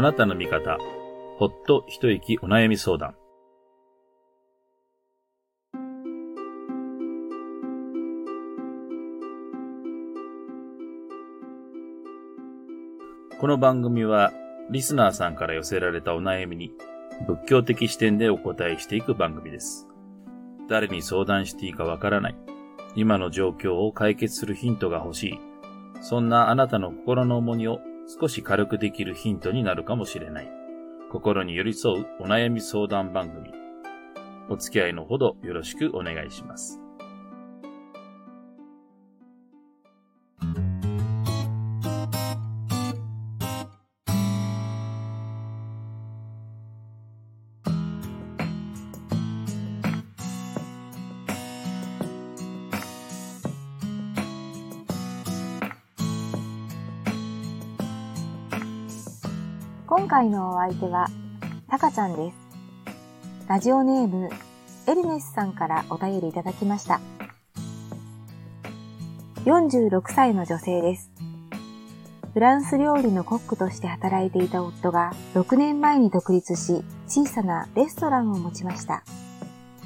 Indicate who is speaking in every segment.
Speaker 1: あなたの味方、ほっと一息お悩み相談。この番組は、リスナーさんから寄せられたお悩みに、仏教的視点でお答えしていく番組です。誰に相談していいかわからない。今の状況を解決するヒントが欲しい。そんなあなたの心の重荷を少し軽くできるヒントになるかもしれない。心に寄り添うお悩み相談番組。お付き合いのほどよろしくお願いします。
Speaker 2: 今回のお相手は、たかちゃんです。ラジオネーム、エルネスさんからお便りいただきました。46歳の女性です。フランス料理のコックとして働いていた夫が6年前に独立し、小さなレストランを持ちました。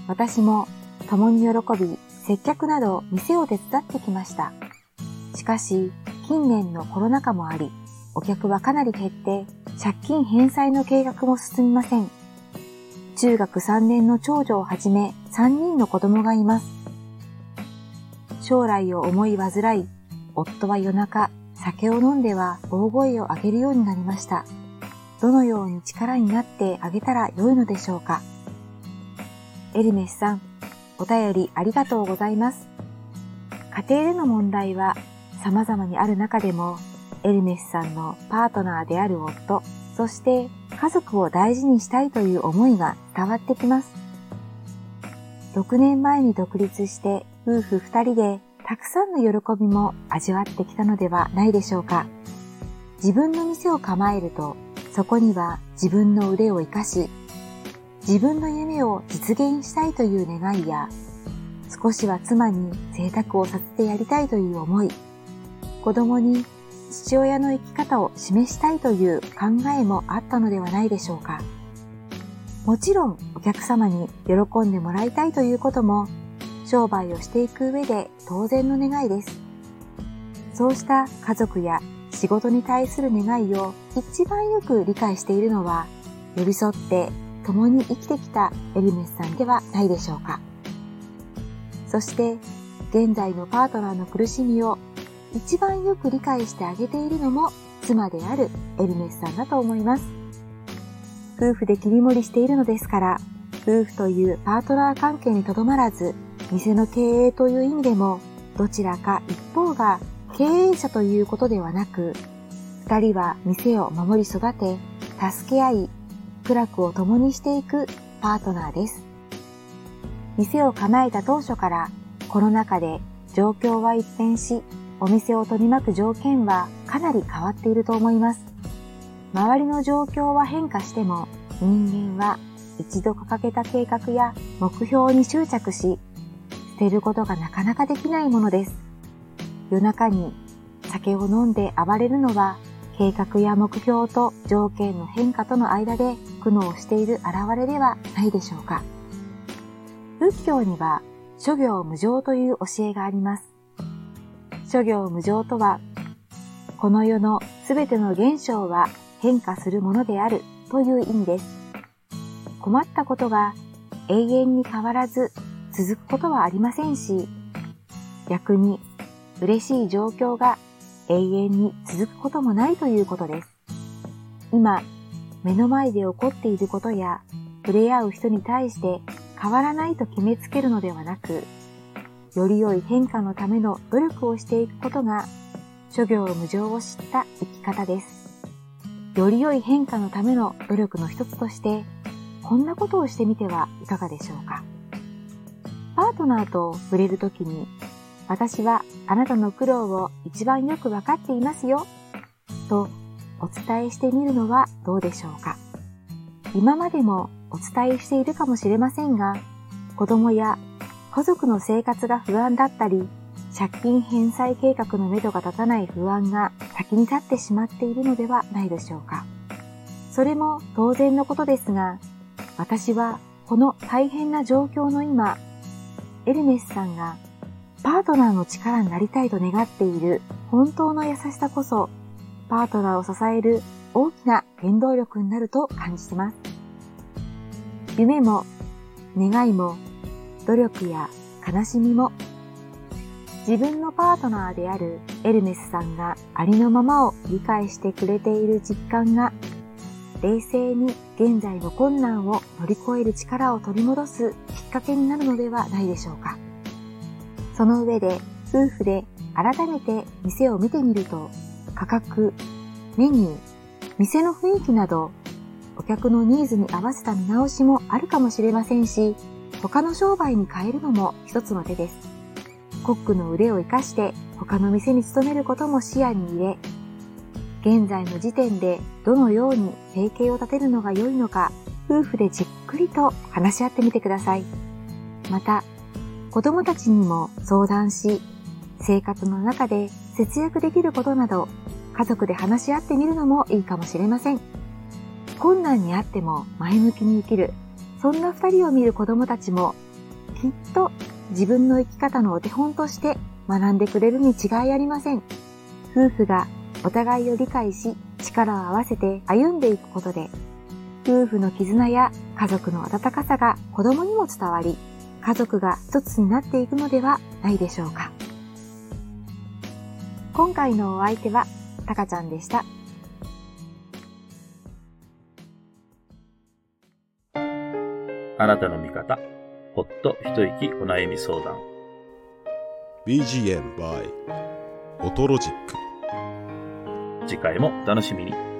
Speaker 2: 私も共に喜び、接客など店を手伝ってきました。しかし、近年のコロナ禍もあり、お客はかなり減って借金返済の計画も進みません。中学3年の長女をはじめ3人の子供がいます。将来を思い煩い、夫は夜中、酒を飲んでは大声を上げるようになりました。どのように力になってあげたらよいのでしょうか。エルメスさん、お便りありがとうございます。家庭での問題は様々にある中でもエルメスさんのパートナーである夫、そして家族を大事にしたいという思いが伝わってきます。6年前に独立して夫婦2人でたくさんの喜びも味わってきたのではないでしょうか。自分の店を構えると、そこには自分の腕を活かし、自分の夢を実現したいという願いや、少しは妻に贅沢をさせてやりたいという思い、子供に父親の生き方を示したいという考えもあったのではないでしょうか。もちろんお客様に喜んでもらいたいということも商売をしていく上で当然の願いです。そうした家族や仕事に対する願いを一番よく理解しているのは寄り添って共に生きてきたエルメスさんではないでしょうか。そして現在のパートナーの苦しみを一番よく理解してあげているのも妻であるエルメスさんだと思います。夫婦で切り盛りしているのですから、夫婦というパートナー関係にとどまらず、店の経営という意味でも、どちらか一方が経営者ということではなく、二人は店を守り育て、助け合い、苦楽を共にしていくパートナーです。店を構えた当初からコロナ禍で状況は一変し、お店を取り巻く条件はかなり変わっていると思います。周りの状況は変化しても人間は一度掲げた計画や目標に執着し、捨てることがなかなかできないものです。夜中に酒を飲んで暴れるのは計画や目標と条件の変化との間で苦悩している現れではないでしょうか。仏教には諸行無常という教えがあります。諸行無常とは、この世のすべての現象は変化するものであるという意味です。困ったことが永遠に変わらず続くことはありませんし、逆に嬉しい状況が永遠に続くこともないということです。今、目の前で起こっていることや触れ合う人に対して変わらないと決めつけるのではなく、より良い変化のための努力をしていくことが、諸行無常を知った生き方です。より良い変化のための努力の一つとして、こんなことをしてみてはいかがでしょうか。パートナーと触れるときに、私はあなたの苦労を一番よくわかっていますよ、とお伝えしてみるのはどうでしょうか。今までもお伝えしているかもしれませんが、子供や家族の生活が不安だったり、借金返済計画のめどが立たない不安が先に立ってしまっているのではないでしょうか。それも当然のことですが、私はこの大変な状況の今、エルメスさんがパートナーの力になりたいと願っている本当の優しさこそ、パートナーを支える大きな原動力になると感じてます。夢も、願いも、努力や悲しみも、自分のパートナーであるエルメスさんがありのままを理解してくれている実感が、冷静に現在の困難を乗り越える力を取り戻すきっかけになるのではないでしょうか。その上で夫婦で改めて店を見てみると価格、メニュー、店の雰囲気などお客のニーズに合わせた見直しもあるかもしれませんし他の商売に変えるのも一つの手です。コックの腕を活かして他の店に勤めることも視野に入れ現在の時点でどのように生計を立てるのが良いのか夫婦でじっくりと話し合ってみてください。また子供たちにも相談し、生活の中で節約できることなど、家族で話し合ってみるのもいいかもしれません。困難にあっても前向きに生きる、そんな二人を見る子供たちも、きっと自分の生き方のお手本として学んでくれるに違いありません。夫婦がお互いを理解し、力を合わせて歩んでいくことで、夫婦の絆や家族の温かさが子供にも伝わり、家族が一つになっていくのではないでしょうか。今回のお相手は、たかちゃんでした。
Speaker 1: あなたの味方、ほっと一息お悩み相談。
Speaker 3: BGM by オトロジック
Speaker 1: 次回もお楽しみに。